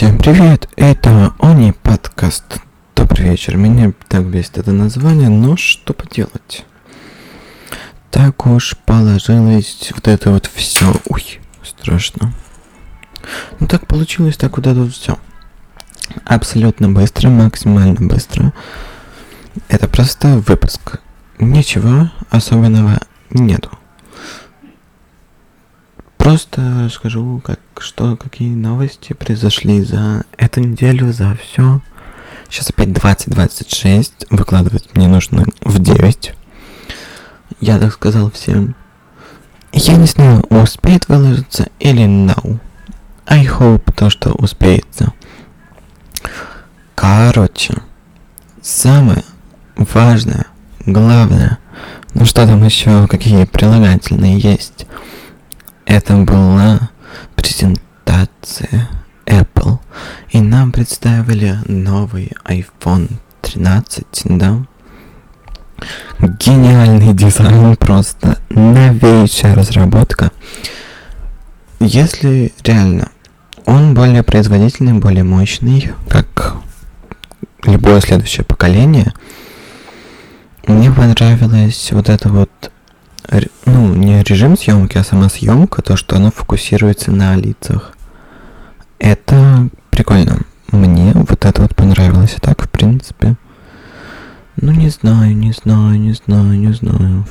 Всем привет, это Они подкаст. Добрый вечер, меня так бесит это название, но что поделать. Так уж положилось вот это вот все. Ой, страшно. Ну так получилось, так вот это вот все. Абсолютно быстро, максимально быстро. Это просто выпуск. Ничего особенного нету. Просто скажу, как что, какие новости произошли за эту неделю, за все. Сейчас опять 20-26, выкладывать мне нужно в 9. Я так сказал всем. Я не знаю, успеет выложиться или no. I hope то, что успеется. Короче, самое важное, главное, ну что там еще, какие прилагательные есть, это была презентация Apple. И нам представили новый iPhone 13, да? Гениальный дизайн, просто новейшая разработка. Если реально он более производительный, более мощный, как любое следующее поколение, мне понравилось вот это вот, ну, не режим съемки, а сама съемка, то, что она фокусируется на лицах. Это прикольно. Мне вот это вот понравилось. А так, в принципе, ну, не знаю, не знаю, не знаю, не знаю.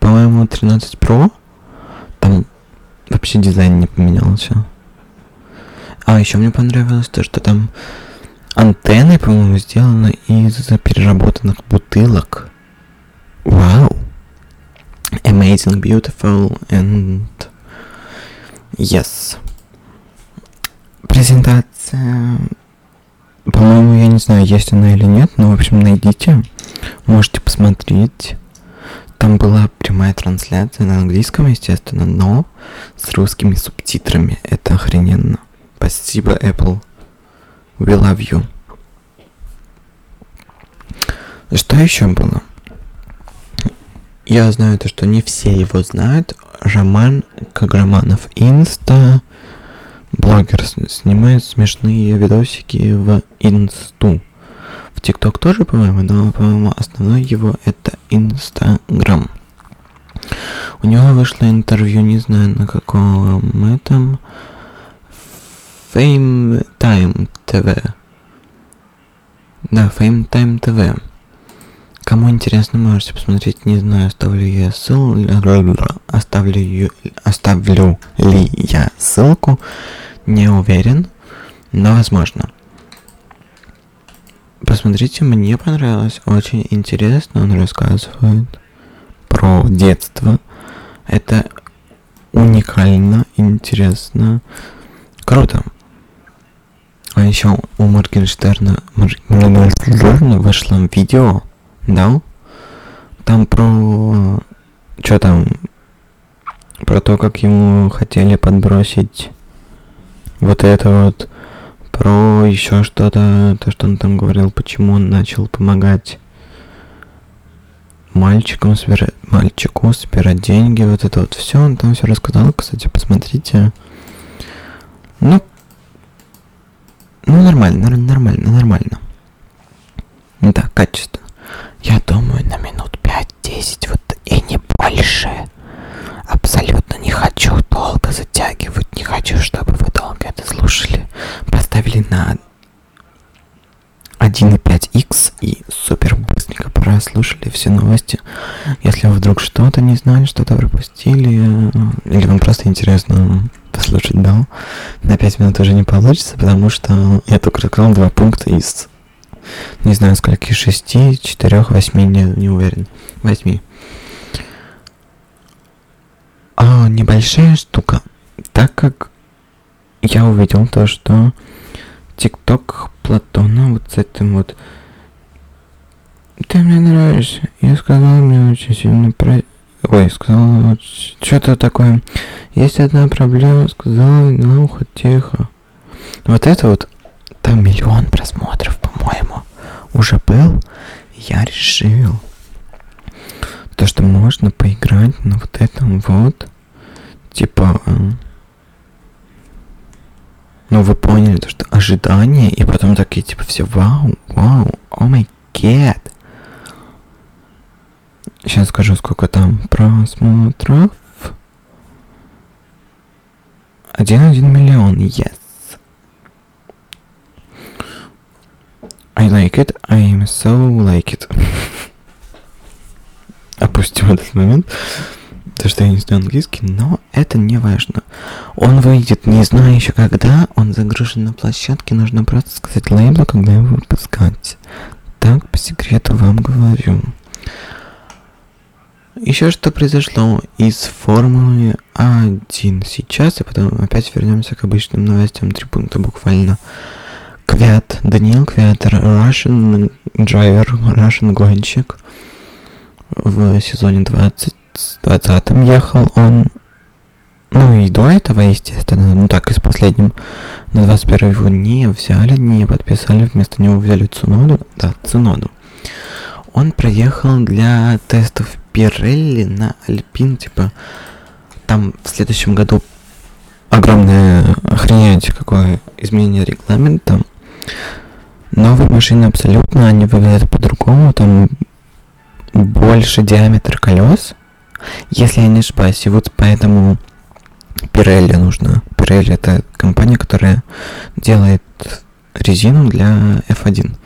По-моему, 13 Pro, там вообще дизайн не поменялся. А, еще мне понравилось то, что там антенны, по-моему, сделаны из переработанных бутылок. Вау! Amazing, beautiful and yes. Презентация, по-моему, я не знаю, есть она или нет, но, в общем, найдите, можете посмотреть. Там была прямая трансляция на английском, естественно, но с русскими субтитрами. Это охрененно. Спасибо, Apple. We love you. Что еще было? Я знаю то, что не все его знают. Роман Каграманов Инста. Блогер снимает смешные видосики в Инсту. В ТикТок тоже, по-моему, но, по-моему, основной его это Инстаграм. У него вышло интервью, не знаю на каком этом, Fame Time TV. Да, Fame Time TV. Кому интересно, можете посмотреть. Не знаю, оставлю я ссылку. Оставлю, оставлю ли я ссылку. Не уверен, но возможно. Посмотрите, мне понравилось. Очень интересно он рассказывает про детство. Это уникально, интересно, круто. А еще у Моргенштерна, Моргенштерна вышло видео, да? Там про... Что там? Про то, как ему хотели подбросить вот это вот про еще что-то, то, что он там говорил, почему он начал помогать мальчикам собирать, мальчику собирать деньги, вот это вот все, он там все рассказал, кстати, посмотрите. Ну, ну, нормально, нормально, нормально. Да, качественно. Я думаю, на минут 5-10, вот и не больше. Абсолютно не хочу долго затягивать, не хочу, чтобы вы долго это слушали. Поставили на 1.5x и супер быстренько прослушали все новости. Если вы вдруг что-то не знали, что-то пропустили, или вам просто интересно послушать, да, на 5 минут уже не получится, потому что я только рассказал два пункта из, не знаю, скольки, 6, 4, 8, не, не уверен, 8. А, небольшая штука, так как я увидел то, что ТикТок Платона вот с этим вот ты мне нравишься. Я сказал, мне очень сильно про... Ой, сказал, вот, что-то такое. Есть одна проблема, сказал на ухо тихо. Вот это вот, там миллион просмотров, уже был. Я решил, то, что можно поиграть на вот этом вот, типа, Ну, вы поняли, то, что ожидание, и потом такие, типа, все, вау, вау, о май гад. Сейчас скажу, сколько там просмотров. Один-один миллион, yes. I like it, I am so like it. Опустим этот момент. То, что я не знаю английский, но это не важно. Он выйдет не знаю еще когда, он загружен на площадке, нужно просто сказать лейблу, когда его выпускать. Так, по секрету вам говорю. Еще что произошло из Формулы 1 сейчас, и потом опять вернемся к обычным новостям. Три пункта буквально. Квят, Даниил Квятер, Russian driver, Russian гонщик в сезоне 20 20 ехал он, ну и до этого, естественно, ну так и с последним на 21 его не взяли, не подписали, вместо него взяли Цуноду, да, Цуноду. Он проехал для тестов Пирелли на Альпин, типа, там в следующем году огромное охренеть какое изменение регламента. Новые машины абсолютно, они выглядят по-другому, там больше диаметр колес, если я не ошибаюсь, и вот поэтому Pirelli нужно. Pirelli это компания, которая делает резину для F1.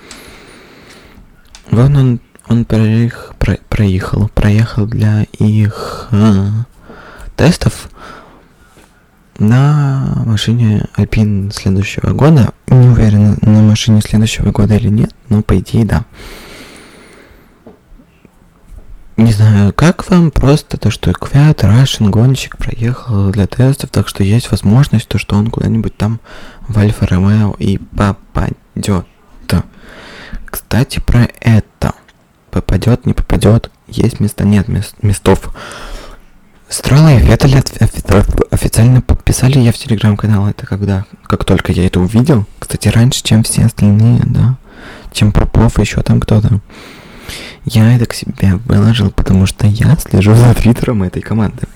Вон он, он проех, про, проехал, проехал для их а, тестов на машине Alpine следующего года. Не уверен, на машине следующего года или нет, но по идее да. Не знаю, как вам просто то, что Квят, Рашин, гонщик проехал для тестов, так что есть возможность, то, что он куда-нибудь там в Альфа Ромео и попадет. Кстати, про это. Попадет, не попадет, есть места, нет мест, местов. Строла и Феттель официально подписали я в телеграм-канал. Это когда, как только я это увидел. Кстати, раньше, чем все остальные, да. Чем Попов, еще там кто-то. Я это к себе выложил, потому что я слежу за твиттером этой команды.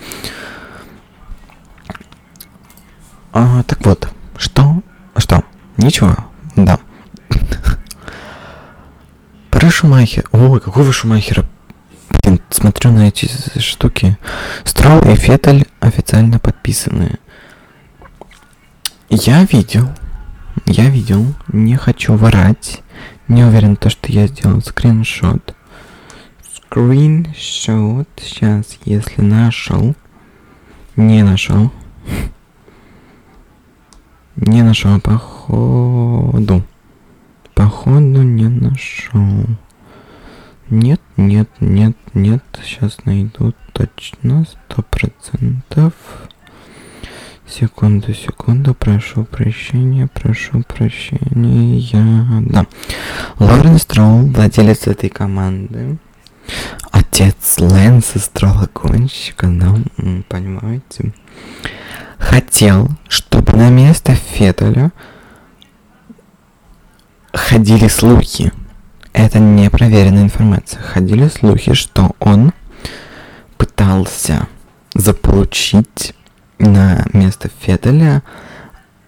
А, так вот, что? Что? Ничего? Да. Про Шумахер. Ой, какого Шумахера? Смотрю эти штуки. Строл и Феттель официально подписаны. Я видел. Я видел. Не хочу ворать. Не уверен, то, что я сделал скриншот скриншот. Сейчас, если нашел. Не нашел. Не нашел, походу. Походу не нашел. Нет, нет, нет, нет. Сейчас найду точно, сто процентов. Секунду, секунду, прошу прощения, прошу прощения. Да. Лорен Строул, владелец этой команды. Отец Лэнса, стрелогонщика, да, понимаете? Хотел, чтобы на место Феттеля ходили слухи. Это не проверенная информация. Ходили слухи, что он пытался заполучить на место Феттеля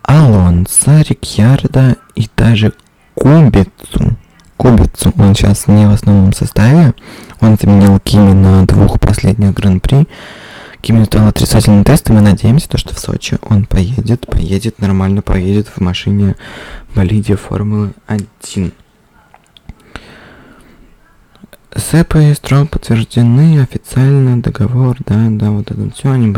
Алонса, Рикьярда и даже Кубицу. Кубицу он сейчас не в основном составе. Он заменил Кими на двух последних гран-при. Кими стал отрицательным тестом, и надеемся, то, что в Сочи он поедет, поедет, нормально поедет в машине болиде Формулы 1. Сэп и Строл подтверждены официально договор, да, да, вот это все они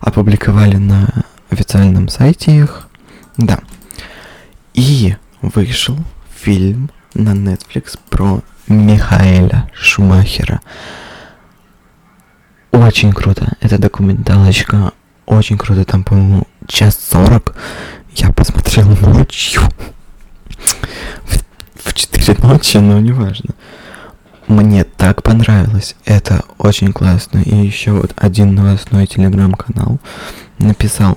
опубликовали на официальном сайте их, да. И вышел фильм на Netflix про Михаэля Шумахера. Очень круто. Это документалочка. Очень круто. Там, по-моему, час сорок. Я посмотрел ночью. 4 ночи, но неважно. Мне так понравилось. Это очень классно. И еще вот один новостной телеграм-канал написал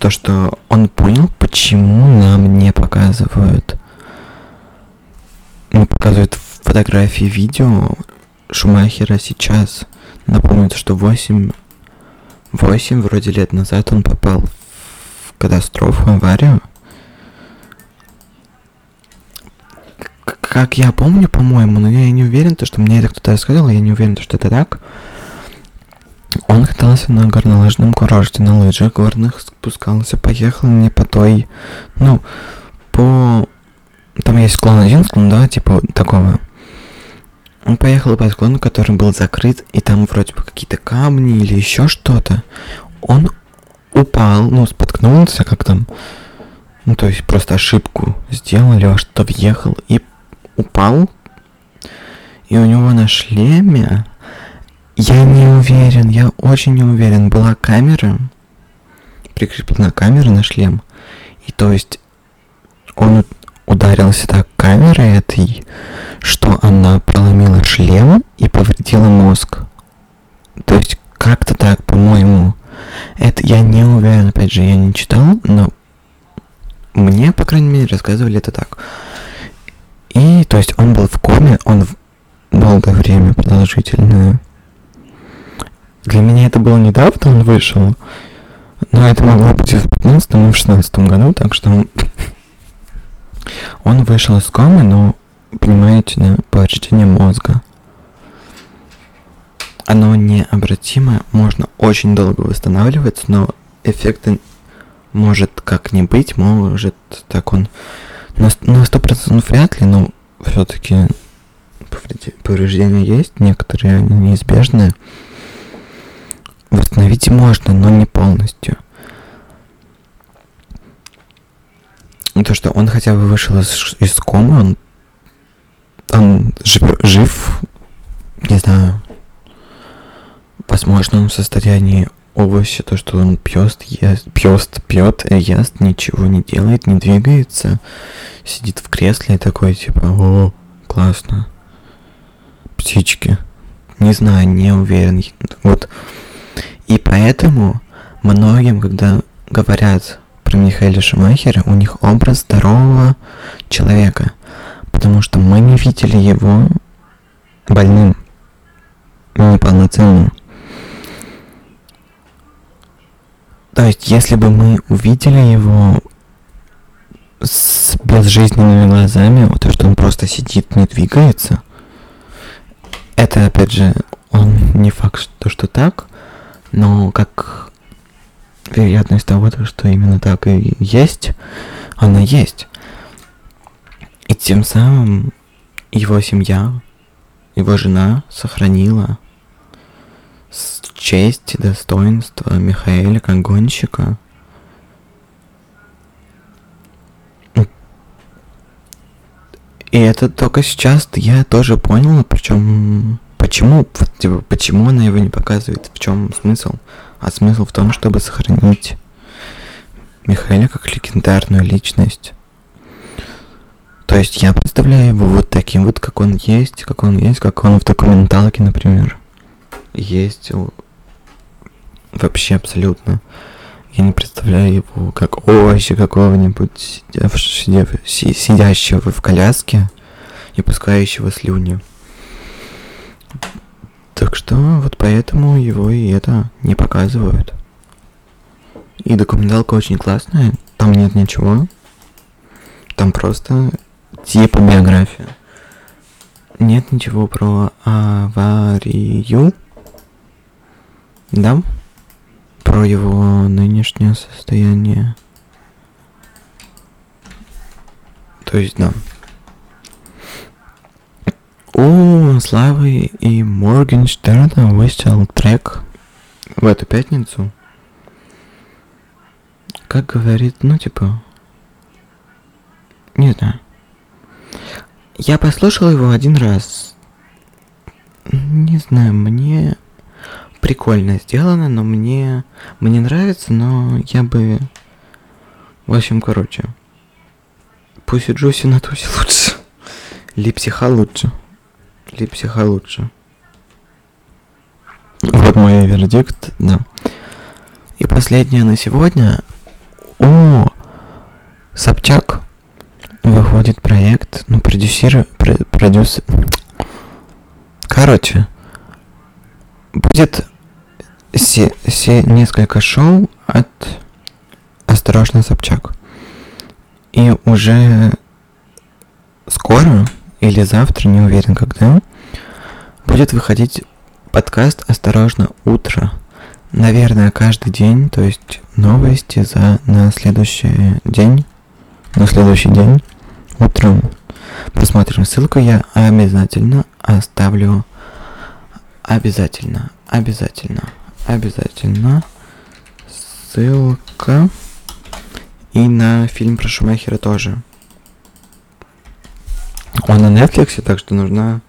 то, что он понял, почему нам не показывают ну, показывают фотографии, видео Шумахера сейчас. Напомню, что 8, 8 вроде лет назад он попал в катастрофу, аварию. Как я помню, по-моему, но я не уверен, то, что мне это кто-то рассказал, я не уверен, что это так. Он катался на горнолыжном курорте, на лыжах горных спускался, поехал не по той, ну, по... Там есть склон один, склон, да, типа такого. Он поехал по склону, который был закрыт, и там вроде бы какие-то камни или еще что-то. Он упал, ну, споткнулся, как там, ну, то есть просто ошибку сделал, или во что въехал, и упал. И у него на шлеме я не уверен, я очень не уверен. Была камера, прикреплена камера на шлем. И то есть он ударился так камерой этой, что она проломила шлем и повредила мозг. То есть как-то так, по-моему. Это я не уверен, опять же, я не читал, но мне, по крайней мере, рассказывали это так. И, то есть, он был в коме, он в долгое время продолжительное для меня это было недавно, он вышел. Но это могло быть и в 15 и в 16 году, так что он вышел из комы, но, понимаете, да, повреждение мозга. Оно необратимое, можно очень долго восстанавливаться, но эффекта может как не быть, может так он на сто процентов вряд ли, но все-таки повреждения есть, некоторые они неизбежные. Восстановить можно, но не полностью. То, что он хотя бы вышел из, из комы, он, он жив, жив, не знаю, в возможном состоянии овощи, то, что он пьет, ест, пьет, пьет, ест, ничего не делает, не двигается, сидит в кресле и такой, типа, о, классно, птички. Не знаю, не уверен. Вот и поэтому многим, когда говорят про Михаила Шумахера, у них образ здорового человека. Потому что мы не видели его больным, неполноценным. То есть, если бы мы увидели его с безжизненными глазами, вот то, что он просто сидит, не двигается, это, опять же, он не факт, что, что так, но как вероятность того, что именно так и есть, она есть. И тем самым его семья, его жена сохранила честь и достоинство Михаэля гонщика. И это только сейчас я тоже понял, причем Почему, типа, почему она его не показывает? В чем смысл? А смысл в том, чтобы сохранить Михаила как легендарную личность. То есть я представляю его вот таким вот, как он есть, как он есть, как он в документалке, например. Есть вообще абсолютно. Я не представляю его как овощи какого-нибудь сидящего в коляске и пускающего слюни. Так что вот поэтому его и это не показывают. И документалка очень классная, там нет ничего. Там просто типа биография. Нет ничего про аварию. Да? Про его нынешнее состояние. То есть, да. У Славы и Моргенштерна вышел трек в эту пятницу. Как говорит, ну типа... Не знаю. Я послушал его один раз. Не знаю, мне прикольно сделано, но мне... Мне нравится, но я бы... В общем, короче. Пусть и Джуси на тусе лучше. Липсиха лучше. Липсиха лучше. Вот мой вердикт, да. И последнее на сегодня. О, Собчак выходит проект, ну, продюсер, продюсер. Короче, будет се, се, несколько шоу от Осторожно, Собчак. И уже скоро или завтра, не уверен когда, будет выходить подкаст «Осторожно, утро». Наверное, каждый день, то есть новости за на следующий день, на следующий день утром. Посмотрим ссылку, я обязательно оставлю. Обязательно, обязательно, обязательно. Ссылка. И на фильм про Шумахера тоже. Он на Netflix, так что нужна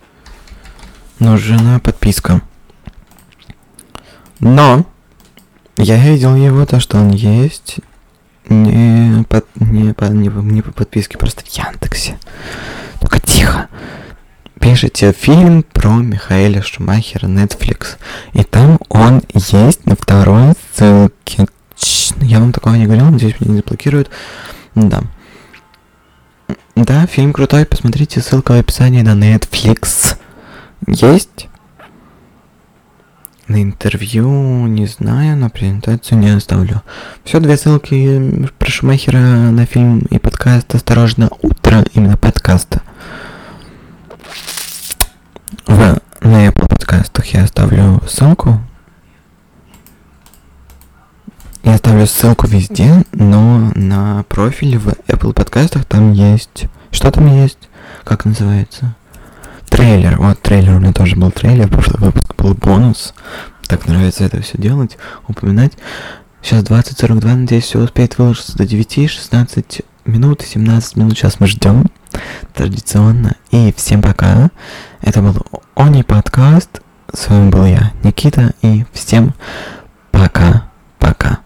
нужна подписка. Но я видел его, то, что он есть не по, не по, не, не по подписке, просто в Яндексе. Только тихо. Пишите фильм про Михаэля Шумахера Netflix. И там он есть на второй ссылке. Я вам такого не говорил, надеюсь, меня не заблокируют. Да. Да, фильм крутой, посмотрите, ссылка в описании на Netflix. Есть? На интервью не знаю, на презентацию не оставлю. Все, две ссылки про Шумахера на фильм и подкаст «Осторожно, утро» именно подкаста. В, на Apple подкастах я оставлю ссылку. Я оставлю ссылку везде, но на профиль в Apple подкастах там есть... Что там есть? Как называется? Трейлер. Вот трейлер, у меня тоже был трейлер, прошлый выпуск был бонус. Так нравится это все делать, упоминать. Сейчас 20.42, надеюсь, все успеет выложиться до 9, 16 минут, 17 минут. Сейчас мы ждем традиционно. И всем пока. Это был Они подкаст. С вами был я, Никита. И всем пока-пока.